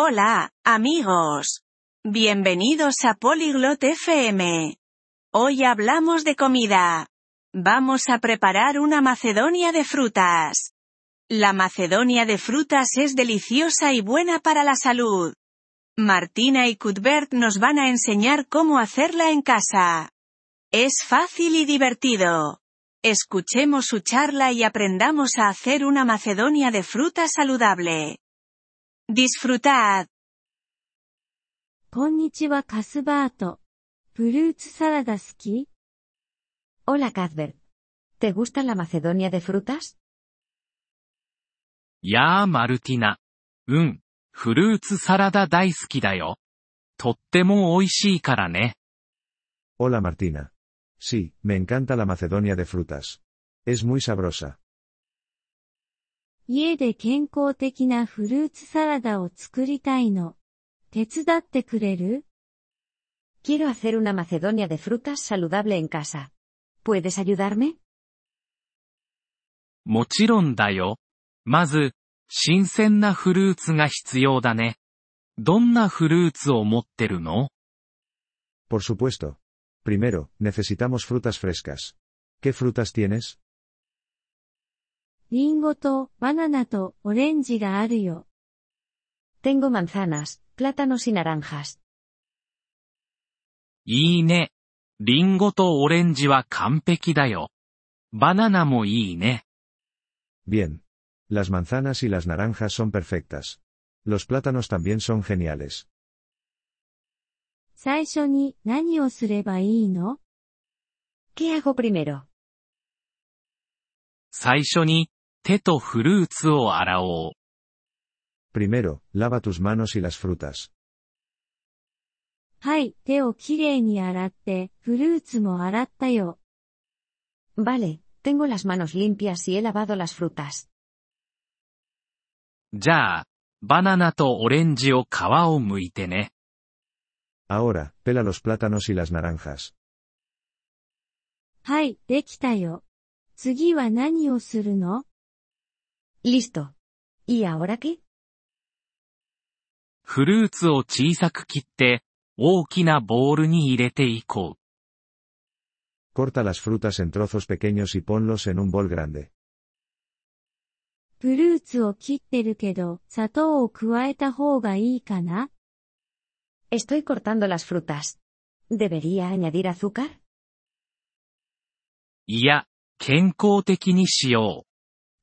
Hola, amigos. Bienvenidos a Polyglot FM. Hoy hablamos de comida. Vamos a preparar una macedonia de frutas. La macedonia de frutas es deliciosa y buena para la salud. Martina y Cuthbert nos van a enseñar cómo hacerla en casa. Es fácil y divertido. Escuchemos su charla y aprendamos a hacer una macedonia de fruta saludable. Disfrutad. こんにちはカスバート。フルーツサラダ好き Hola Cuthbert. ¿Te gusta la Macedonia de frutas? やあマルティナ。うん。フルーツサラダ大好きだよ。とっても美味しいからね。Hola Martina. Sí, me encanta la Macedonia de frutas. Es muy sabrosa. 家で健康的なフルーツサラダを作りたいの。手伝ってくれる Quiero hacer una Macedonia de frutas saludable en casa. ¿Puedes ayudarme? もちろんだよ。まず、新鮮なフルーツが必要だね。どんなフルーツを持ってるの Por supuesto. Primero, necesitamos frutas frescas. ¿Qué frutas tienes? リンゴとバナナとオレンジがあるよ。Tengo manzanas, plátanos y naranjas. いいね。リンゴとオレンジは完璧だよ。バナナもいいね。Bien. Las manzanas y las naranjas son perfectas. Los plátanos también son geniales. 最初に何をすればいいの ¿Qué hago primero? 最初に、手とフルーツを洗おう。Primero, lava tus manos y las frutas. はい、手をきれいに洗って、フルーツも洗ったよ。Vale, tengo las manos limpias y he lavado las frutas. じゃあ、バナナとオレンジを皮を剥いてね。Ahora, pela los plátanos y las naranjas. はい、できたよ。次は何をするの Listo. ¿Y ahora qué? フルーツを小さく切って、大きなボウルに入れていこう。Corta las frutas en trozos pequeños y ponlos en un bol grande. フルーツを切ってるけど、砂糖を加えた方がいいかな Estoy cortando las frutas. ¿Debería añadir azúcar? いや、健康的にしよう。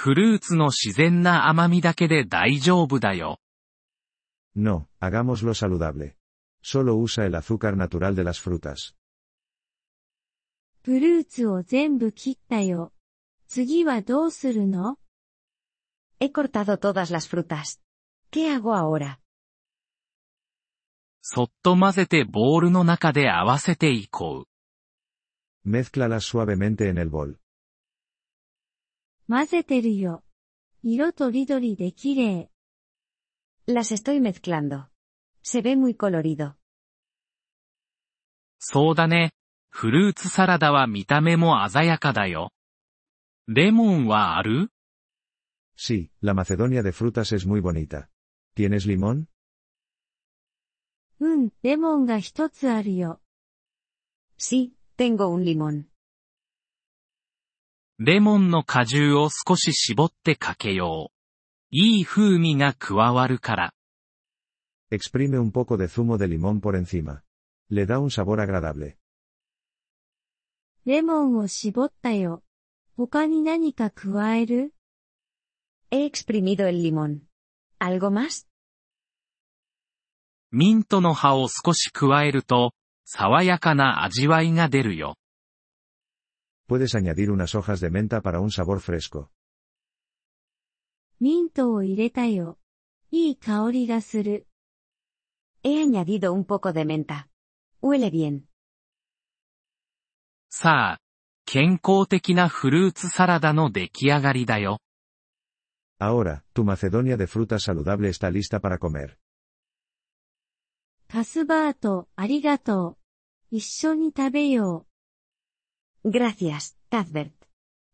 フルーツの自然な甘みだけで大丈夫だよ。No, hagámoslo saludable. Solo usa el azúcar natural de las frutas. フルーツを全部切ったよ。次はどうするの He cortado todas las frutas. ¿Qué hago ahora? そっと混ぜてボウルの中で合わせていこう。Mézclalas suavemente en el bol. 混ぜてるよ。色とりどりで綺麗。 Las estoy mezclando. Se ve muy colorido. そうだね。フルーツサラダは見た目も鮮やかだよ。レモンはある Sí, la Macedonia de frutas es muy bonita. ¿Tienes limón? うん、レモンが一つあるよ。 Sí, tengo un limón. レモンの果汁を少し絞ってかけよう。いい風味が加わるから。Exprime un poco de zumo de limón por encima. Le da un sabor agradable. レモンを絞ったよ。他に何か加える He exprimido el limón. ¿Algo más? ミントの葉を少し加えると、爽やかな味わいが出るよ。Puedes añadir unas hojas de menta para un sabor fresco. ミントを入れたよ。いい香りがする。 He añadido un poco de menta. Huele bien. さあ、健康的なフルーツサラダの出来上がりだよ。 Ahora, tu Macedonia de frutas saludable está lista para comer. カスバート、ありがとう。一緒に食べよう。 Gracias, Cuthbert.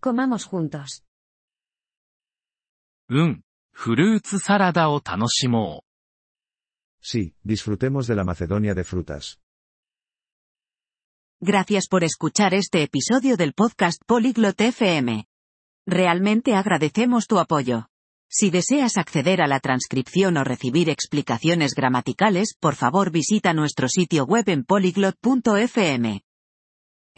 Comamos juntos. う。うん、フルーツサラダを楽しもう。 Sí, disfrutemos de la Macedonia de frutas. Gracias por escuchar este episodio del podcast Polyglot FM. Realmente agradecemos tu apoyo. Si deseas acceder a la transcripción o recibir explicaciones gramaticales, por favor visita nuestro sitio web en polyglot.fm.